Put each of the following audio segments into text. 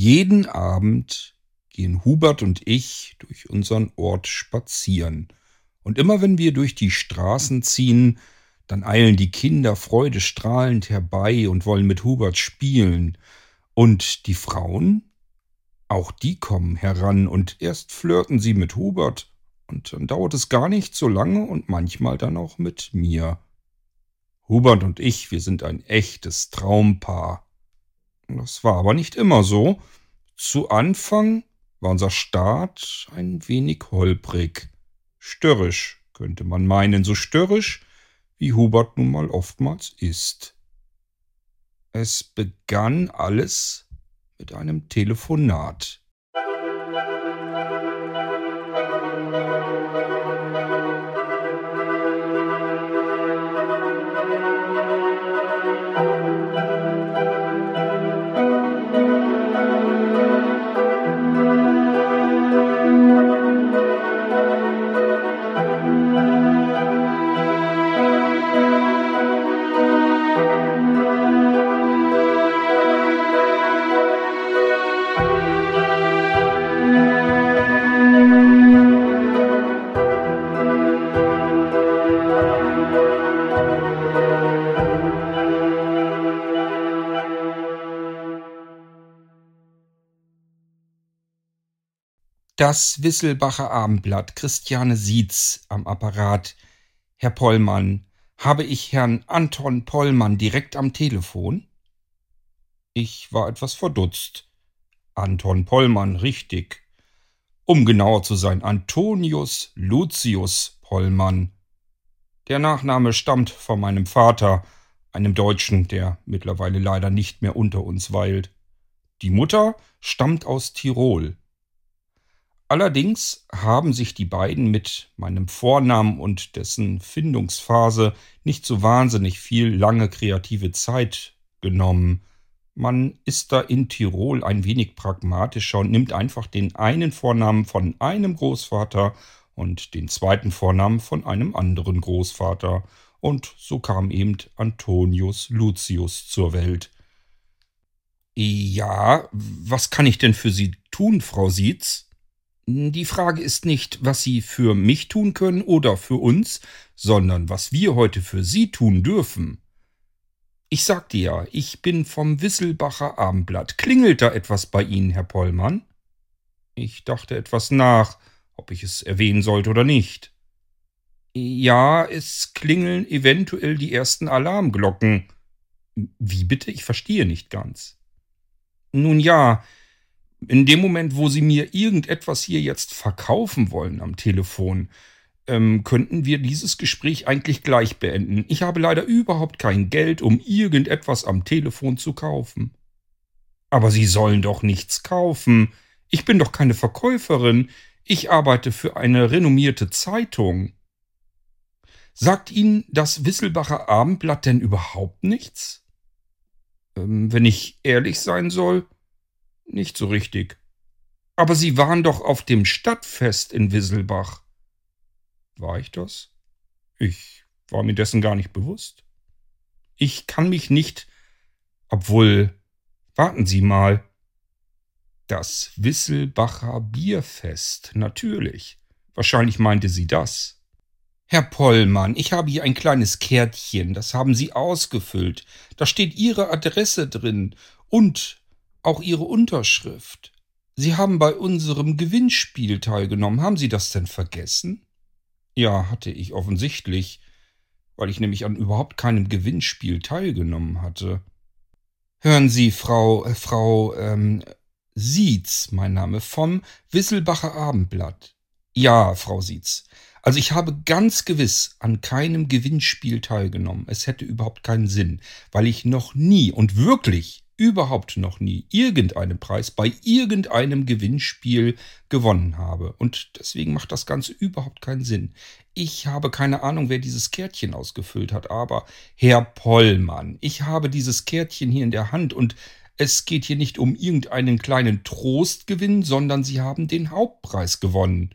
Jeden Abend gehen Hubert und ich durch unseren Ort spazieren. Und immer wenn wir durch die Straßen ziehen, dann eilen die Kinder freudestrahlend herbei und wollen mit Hubert spielen. Und die Frauen? Auch die kommen heran und erst flirten sie mit Hubert, und dann dauert es gar nicht so lange und manchmal dann auch mit mir. Hubert und ich, wir sind ein echtes Traumpaar. Das war aber nicht immer so. Zu Anfang war unser Start ein wenig holprig. Störrisch, könnte man meinen, so störrisch, wie Hubert nun mal oftmals ist. Es begann alles mit einem Telefonat. Das Wisselbacher Abendblatt, Christiane Sietz am Apparat. Herr Pollmann, habe ich Herrn Anton Pollmann direkt am Telefon? Ich war etwas verdutzt. Anton Pollmann, richtig. Um genauer zu sein, Antonius Lucius Pollmann. Der Nachname stammt von meinem Vater, einem Deutschen, der mittlerweile leider nicht mehr unter uns weilt. Die Mutter stammt aus Tirol. Allerdings haben sich die beiden mit meinem Vornamen und dessen Findungsphase nicht so wahnsinnig viel lange kreative Zeit genommen. Man ist da in Tirol ein wenig pragmatischer und nimmt einfach den einen Vornamen von einem Großvater und den zweiten Vornamen von einem anderen Großvater. Und so kam eben Antonius Lucius zur Welt. Ja, was kann ich denn für Sie tun, Frau Sietz? Die Frage ist nicht, was Sie für mich tun können oder für uns, sondern was wir heute für Sie tun dürfen. Ich sagte ja, ich bin vom Wisselbacher Abendblatt. Klingelt da etwas bei Ihnen, Herr Pollmann? Ich dachte etwas nach, ob ich es erwähnen sollte oder nicht. Ja, es klingeln eventuell die ersten Alarmglocken. Wie bitte? Ich verstehe nicht ganz. Nun ja, in dem Moment, wo Sie mir irgendetwas hier jetzt verkaufen wollen am Telefon, ähm, könnten wir dieses Gespräch eigentlich gleich beenden. Ich habe leider überhaupt kein Geld, um irgendetwas am Telefon zu kaufen. Aber Sie sollen doch nichts kaufen. Ich bin doch keine Verkäuferin. Ich arbeite für eine renommierte Zeitung. Sagt Ihnen das Wisselbacher Abendblatt denn überhaupt nichts? Ähm, wenn ich ehrlich sein soll, nicht so richtig. Aber Sie waren doch auf dem Stadtfest in Wisselbach. War ich das? Ich war mir dessen gar nicht bewusst. Ich kann mich nicht. Obwohl. Warten Sie mal. Das Wisselbacher Bierfest, natürlich. Wahrscheinlich meinte sie das. Herr Pollmann, ich habe hier ein kleines Kärtchen, das haben Sie ausgefüllt. Da steht Ihre Adresse drin und auch Ihre Unterschrift. Sie haben bei unserem Gewinnspiel teilgenommen. Haben Sie das denn vergessen? Ja, hatte ich offensichtlich, weil ich nämlich an überhaupt keinem Gewinnspiel teilgenommen hatte. Hören Sie, Frau, äh, Frau, ähm, Sietz, mein Name, vom Wisselbacher Abendblatt. Ja, Frau Sietz. Also ich habe ganz gewiss an keinem Gewinnspiel teilgenommen. Es hätte überhaupt keinen Sinn, weil ich noch nie und wirklich überhaupt noch nie irgendeinen Preis bei irgendeinem Gewinnspiel gewonnen habe. Und deswegen macht das Ganze überhaupt keinen Sinn. Ich habe keine Ahnung, wer dieses Kärtchen ausgefüllt hat, aber Herr Pollmann, ich habe dieses Kärtchen hier in der Hand und es geht hier nicht um irgendeinen kleinen Trostgewinn, sondern Sie haben den Hauptpreis gewonnen.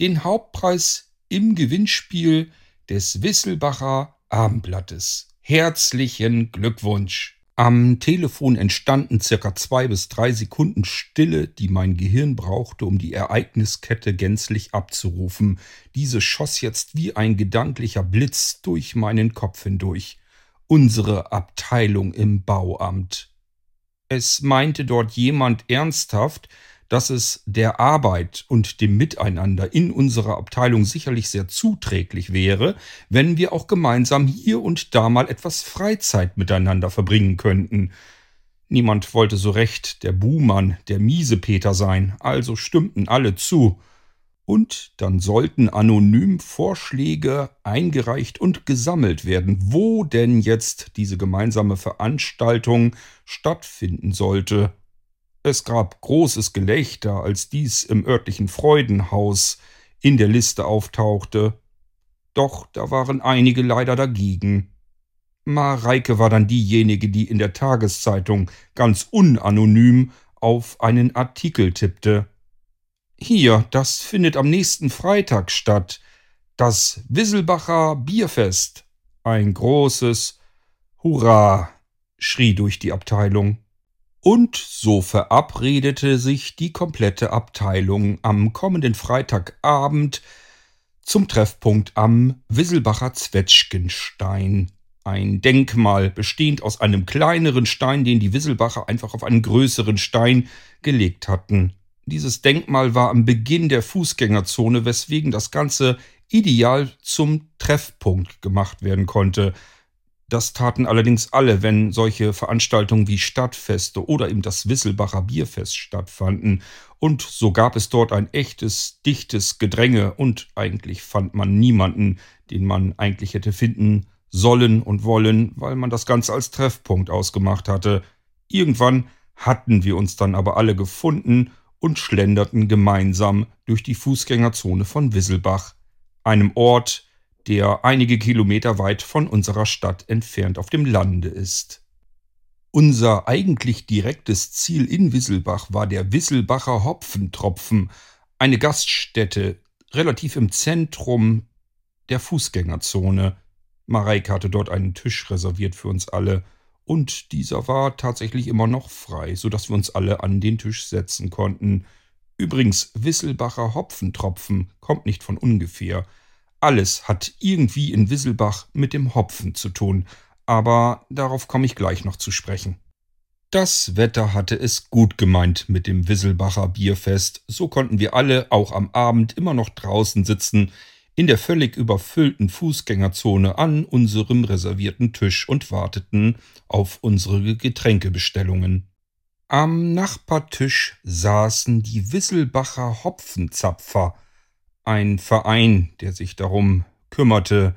Den Hauptpreis im Gewinnspiel des Wisselbacher Abendblattes. Herzlichen Glückwunsch! Am Telefon entstanden circa zwei bis drei Sekunden Stille, die mein Gehirn brauchte, um die Ereigniskette gänzlich abzurufen. Diese schoss jetzt wie ein gedanklicher Blitz durch meinen Kopf hindurch. Unsere Abteilung im Bauamt. Es meinte dort jemand ernsthaft, dass es der Arbeit und dem Miteinander in unserer Abteilung sicherlich sehr zuträglich wäre, wenn wir auch gemeinsam hier und da mal etwas Freizeit miteinander verbringen könnten. Niemand wollte so recht der Buhmann, der Miesepeter sein, also stimmten alle zu. Und dann sollten anonym Vorschläge eingereicht und gesammelt werden, wo denn jetzt diese gemeinsame Veranstaltung stattfinden sollte. Es gab großes Gelächter, als dies im örtlichen Freudenhaus in der Liste auftauchte. Doch da waren einige leider dagegen. Mareike war dann diejenige, die in der Tageszeitung ganz unanonym auf einen Artikel tippte. Hier, das findet am nächsten Freitag statt. Das Wisselbacher Bierfest. Ein großes Hurra, schrie durch die Abteilung. Und so verabredete sich die komplette Abteilung am kommenden Freitagabend zum Treffpunkt am Wisselbacher Zwetschgenstein. Ein Denkmal bestehend aus einem kleineren Stein, den die Wisselbacher einfach auf einen größeren Stein gelegt hatten. Dieses Denkmal war am Beginn der Fußgängerzone, weswegen das Ganze ideal zum Treffpunkt gemacht werden konnte. Das taten allerdings alle, wenn solche Veranstaltungen wie Stadtfeste oder eben das Wisselbacher Bierfest stattfanden. Und so gab es dort ein echtes, dichtes Gedränge und eigentlich fand man niemanden, den man eigentlich hätte finden sollen und wollen, weil man das Ganze als Treffpunkt ausgemacht hatte. Irgendwann hatten wir uns dann aber alle gefunden und schlenderten gemeinsam durch die Fußgängerzone von Wisselbach, einem Ort, der einige Kilometer weit von unserer Stadt entfernt auf dem Lande ist. Unser eigentlich direktes Ziel in Wisselbach war der Wisselbacher Hopfentropfen, eine Gaststätte relativ im Zentrum der Fußgängerzone. Mareike hatte dort einen Tisch reserviert für uns alle, und dieser war tatsächlich immer noch frei, so dass wir uns alle an den Tisch setzen konnten. Übrigens, Wisselbacher Hopfentropfen kommt nicht von ungefähr. Alles hat irgendwie in Wisselbach mit dem Hopfen zu tun, aber darauf komme ich gleich noch zu sprechen. Das Wetter hatte es gut gemeint mit dem Wisselbacher Bierfest, so konnten wir alle auch am Abend immer noch draußen sitzen, in der völlig überfüllten Fußgängerzone an unserem reservierten Tisch und warteten auf unsere Getränkebestellungen. Am Nachbartisch saßen die Wisselbacher Hopfenzapfer, ein Verein, der sich darum kümmerte,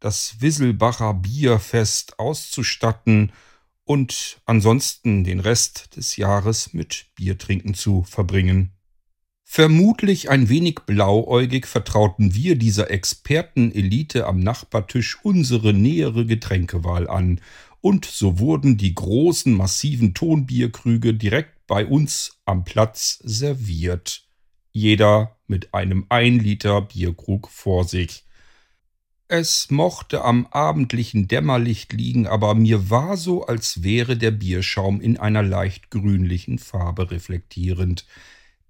das Wisselbacher Bierfest auszustatten und ansonsten den Rest des Jahres mit Biertrinken zu verbringen. Vermutlich ein wenig blauäugig vertrauten wir dieser Expertenelite am Nachbartisch unsere nähere Getränkewahl an, und so wurden die großen massiven Tonbierkrüge direkt bei uns am Platz serviert jeder mit einem ein Liter Bierkrug vor sich. Es mochte am abendlichen Dämmerlicht liegen, aber mir war so, als wäre der Bierschaum in einer leicht grünlichen Farbe reflektierend.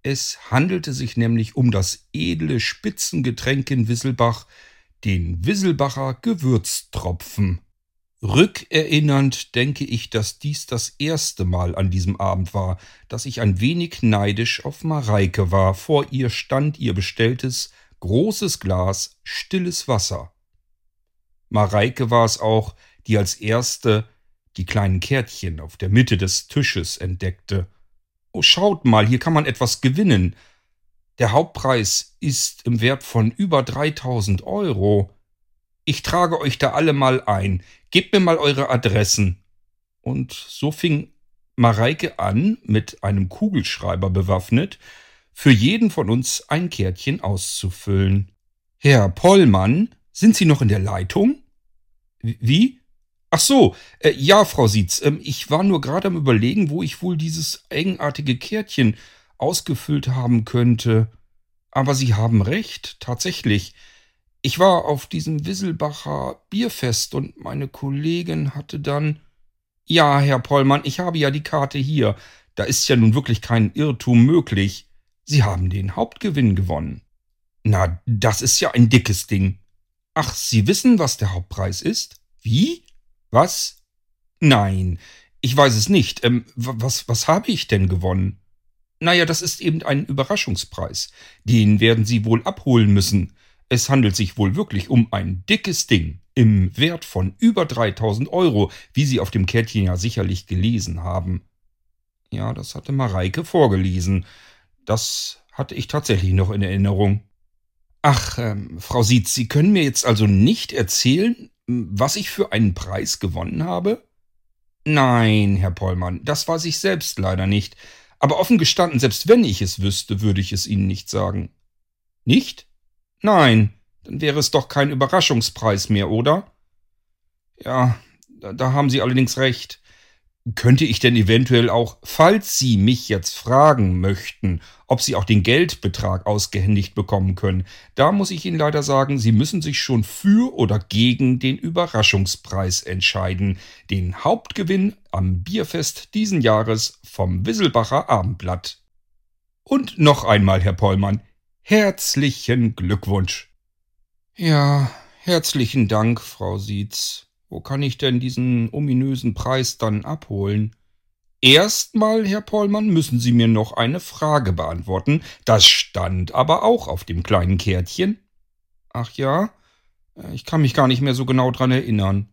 Es handelte sich nämlich um das edle Spitzengetränk in Wisselbach, den Wisselbacher Gewürztropfen. Rückerinnernd denke ich, dass dies das erste Mal an diesem Abend war, dass ich ein wenig neidisch auf Mareike war. Vor ihr stand ihr bestelltes, großes Glas stilles Wasser. Mareike war es auch, die als erste die kleinen Kärtchen auf der Mitte des Tisches entdeckte. Oh, schaut mal, hier kann man etwas gewinnen. Der Hauptpreis ist im Wert von über 3000 Euro. Ich trage euch da alle mal ein. Gebt mir mal eure Adressen. Und so fing Mareike an, mit einem Kugelschreiber bewaffnet, für jeden von uns ein Kärtchen auszufüllen. Herr Pollmann, sind Sie noch in der Leitung? Wie? Ach so, äh, ja, Frau Sietz, äh, ich war nur gerade am Überlegen, wo ich wohl dieses eigenartige Kärtchen ausgefüllt haben könnte. Aber Sie haben recht, tatsächlich. Ich war auf diesem Wisselbacher Bierfest und meine Kollegin hatte dann. Ja, Herr Pollmann, ich habe ja die Karte hier. Da ist ja nun wirklich kein Irrtum möglich. Sie haben den Hauptgewinn gewonnen. Na, das ist ja ein dickes Ding. Ach, Sie wissen, was der Hauptpreis ist? Wie? Was? Nein, ich weiß es nicht. Ähm, was, was habe ich denn gewonnen? Naja, das ist eben ein Überraschungspreis. Den werden Sie wohl abholen müssen. Es handelt sich wohl wirklich um ein dickes Ding im Wert von über 3000 Euro, wie Sie auf dem Kärtchen ja sicherlich gelesen haben. Ja, das hatte Mareike vorgelesen. Das hatte ich tatsächlich noch in Erinnerung. Ach, ähm, Frau Sietz, Sie können mir jetzt also nicht erzählen, was ich für einen Preis gewonnen habe? Nein, Herr Pollmann, das weiß ich selbst leider nicht. Aber offen gestanden, selbst wenn ich es wüsste, würde ich es Ihnen nicht sagen. Nicht? Nein, dann wäre es doch kein Überraschungspreis mehr, oder? Ja, da, da haben Sie allerdings recht. Könnte ich denn eventuell auch, falls Sie mich jetzt fragen möchten, ob Sie auch den Geldbetrag ausgehändigt bekommen können, da muss ich Ihnen leider sagen, Sie müssen sich schon für oder gegen den Überraschungspreis entscheiden, den Hauptgewinn am Bierfest diesen Jahres vom Wisselbacher Abendblatt. Und noch einmal, Herr Pollmann, herzlichen Glückwunsch. Ja, herzlichen Dank, Frau Sietz. Wo kann ich denn diesen ominösen Preis dann abholen? Erstmal, Herr Pollmann, müssen Sie mir noch eine Frage beantworten. Das stand aber auch auf dem kleinen Kärtchen. Ach ja? Ich kann mich gar nicht mehr so genau dran erinnern.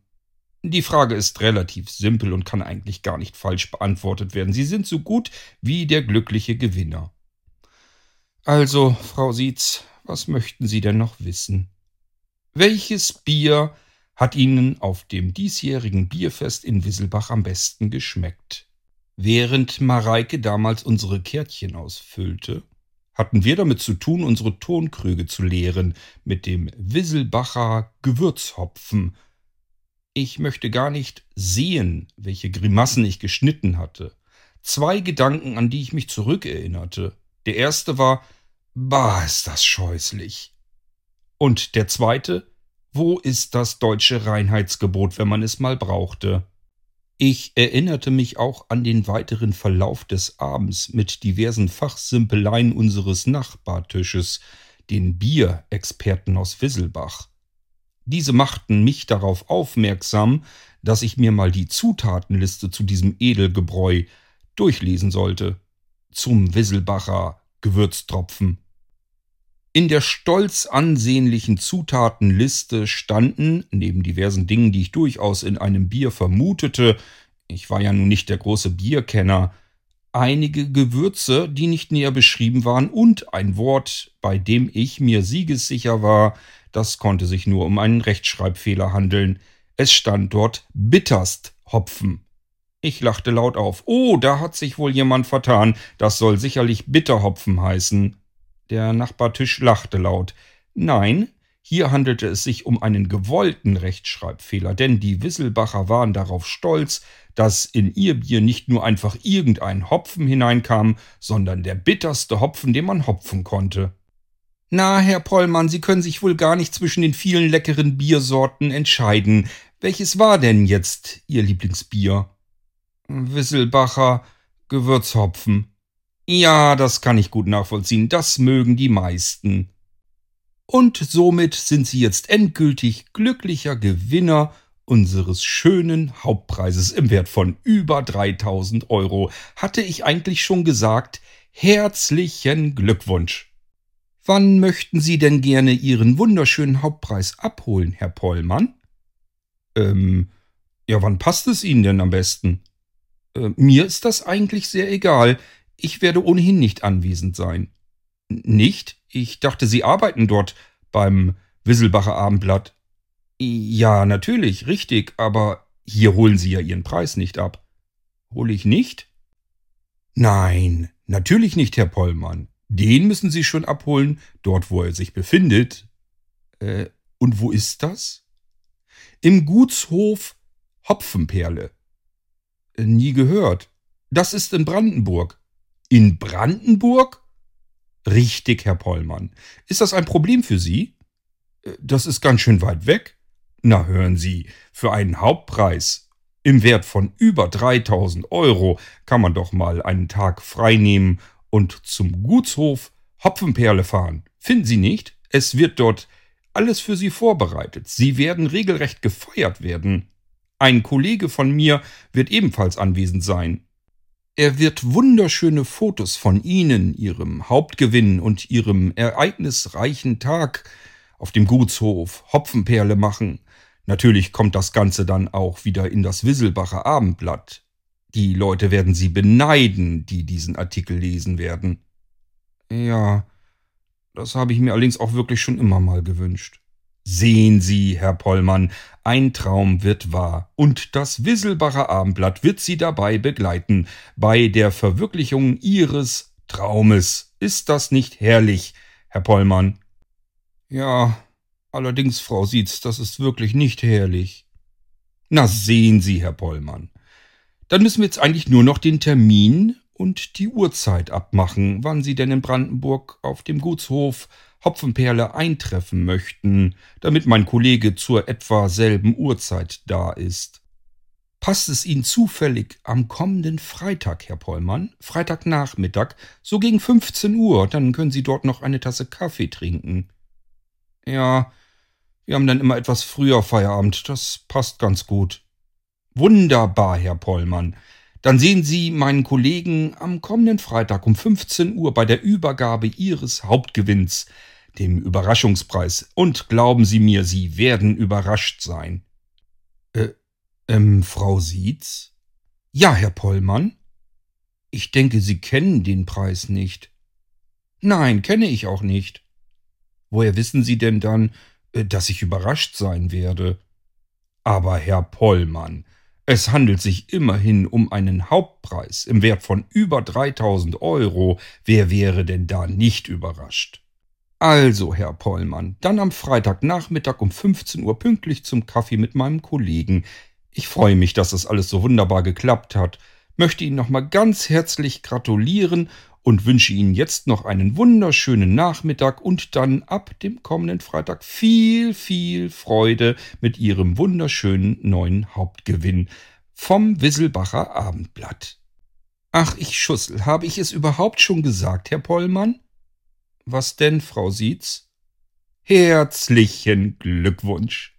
Die Frage ist relativ simpel und kann eigentlich gar nicht falsch beantwortet werden. Sie sind so gut wie der glückliche Gewinner. Also, Frau Sietz, was möchten Sie denn noch wissen? Welches Bier hat Ihnen auf dem diesjährigen Bierfest in Wisselbach am besten geschmeckt. Während Mareike damals unsere Kärtchen ausfüllte, hatten wir damit zu tun, unsere Tonkrüge zu leeren mit dem Wisselbacher Gewürzhopfen. Ich möchte gar nicht sehen, welche Grimassen ich geschnitten hatte. Zwei Gedanken, an die ich mich zurückerinnerte. Der erste war, bah, ist das scheußlich. Und der zweite, wo ist das deutsche Reinheitsgebot, wenn man es mal brauchte? Ich erinnerte mich auch an den weiteren Verlauf des Abends mit diversen Fachsimpeleien unseres Nachbartisches, den Bierexperten aus Wisselbach. Diese machten mich darauf aufmerksam, dass ich mir mal die Zutatenliste zu diesem Edelgebräu durchlesen sollte. Zum Wisselbacher Gewürztropfen. In der stolz ansehnlichen Zutatenliste standen, neben diversen Dingen, die ich durchaus in einem Bier vermutete, ich war ja nun nicht der große Bierkenner, einige Gewürze, die nicht näher beschrieben waren, und ein Wort, bei dem ich mir siegessicher war, das konnte sich nur um einen Rechtschreibfehler handeln. Es stand dort bitterst Hopfen. Ich lachte laut auf. Oh, da hat sich wohl jemand vertan. Das soll sicherlich Bitterhopfen heißen. Der Nachbartisch lachte laut. Nein, hier handelte es sich um einen gewollten Rechtschreibfehler, denn die Wisselbacher waren darauf stolz, dass in ihr Bier nicht nur einfach irgendein Hopfen hineinkam, sondern der bitterste Hopfen, den man hopfen konnte. Na, Herr Pollmann, Sie können sich wohl gar nicht zwischen den vielen leckeren Biersorten entscheiden. Welches war denn jetzt Ihr Lieblingsbier? Wisselbacher Gewürzhopfen. Ja, das kann ich gut nachvollziehen. Das mögen die meisten. Und somit sind Sie jetzt endgültig glücklicher Gewinner unseres schönen Hauptpreises im Wert von über 3000 Euro. Hatte ich eigentlich schon gesagt, herzlichen Glückwunsch. Wann möchten Sie denn gerne Ihren wunderschönen Hauptpreis abholen, Herr Pollmann? Ähm, ja, wann passt es Ihnen denn am besten? Äh, mir ist das eigentlich sehr egal. Ich werde ohnehin nicht anwesend sein. Nicht? Ich dachte, Sie arbeiten dort beim Wisselbacher Abendblatt. Ja, natürlich, richtig, aber hier holen Sie ja Ihren Preis nicht ab. Hole ich nicht? Nein, natürlich nicht, Herr Pollmann. Den müssen Sie schon abholen, dort wo er sich befindet. Äh, und wo ist das? Im Gutshof Hopfenperle. Äh, nie gehört. Das ist in Brandenburg. In Brandenburg? Richtig, Herr Pollmann. Ist das ein Problem für Sie? Äh, das ist ganz schön weit weg. Na hören Sie, für einen Hauptpreis. Im Wert von über 3000 Euro kann man doch mal einen Tag frei nehmen und zum Gutshof Hopfenperle fahren. Finden Sie nicht? Es wird dort alles für Sie vorbereitet. Sie werden regelrecht gefeiert werden. Ein Kollege von mir wird ebenfalls anwesend sein. Er wird wunderschöne Fotos von Ihnen, Ihrem Hauptgewinn und Ihrem ereignisreichen Tag auf dem Gutshof Hopfenperle machen. Natürlich kommt das Ganze dann auch wieder in das Wisselbacher Abendblatt. Die Leute werden Sie beneiden, die diesen Artikel lesen werden. Ja, das habe ich mir allerdings auch wirklich schon immer mal gewünscht. Sehen Sie, Herr Pollmann, ein Traum wird wahr, und das Wisselbacher Abendblatt wird Sie dabei begleiten, bei der Verwirklichung Ihres Traumes. Ist das nicht herrlich, Herr Pollmann? Ja, allerdings, Frau Sietz, das ist wirklich nicht herrlich. Na sehen Sie, Herr Pollmann. Dann müssen wir jetzt eigentlich nur noch den Termin und die Uhrzeit abmachen, wann Sie denn in Brandenburg auf dem Gutshof Hopfenperle eintreffen möchten, damit mein Kollege zur etwa selben Uhrzeit da ist. Passt es Ihnen zufällig am kommenden Freitag, Herr Pollmann? Freitagnachmittag, so gegen 15 Uhr, dann können Sie dort noch eine Tasse Kaffee trinken. Ja, wir haben dann immer etwas früher Feierabend, das passt ganz gut. Wunderbar, Herr Pollmann. Dann sehen Sie meinen Kollegen am kommenden Freitag um 15 Uhr bei der Übergabe Ihres Hauptgewinns dem Überraschungspreis. Und glauben Sie mir, Sie werden überrascht sein. Äh, ähm, Frau Sietz? Ja, Herr Pollmann. Ich denke, Sie kennen den Preis nicht. Nein, kenne ich auch nicht. Woher wissen Sie denn dann, äh, dass ich überrascht sein werde? Aber Herr Pollmann, es handelt sich immerhin um einen Hauptpreis im Wert von über 3000 Euro. Wer wäre denn da nicht überrascht? Also, Herr Pollmann, dann am Freitagnachmittag um 15 Uhr pünktlich zum Kaffee mit meinem Kollegen. Ich freue mich, dass das alles so wunderbar geklappt hat, möchte Ihnen nochmal ganz herzlich gratulieren und wünsche Ihnen jetzt noch einen wunderschönen Nachmittag und dann ab dem kommenden Freitag viel, viel Freude mit Ihrem wunderschönen neuen Hauptgewinn vom Wisselbacher Abendblatt. Ach, ich Schussel, habe ich es überhaupt schon gesagt, Herr Pollmann? Was denn, Frau Sietz? Herzlichen Glückwunsch.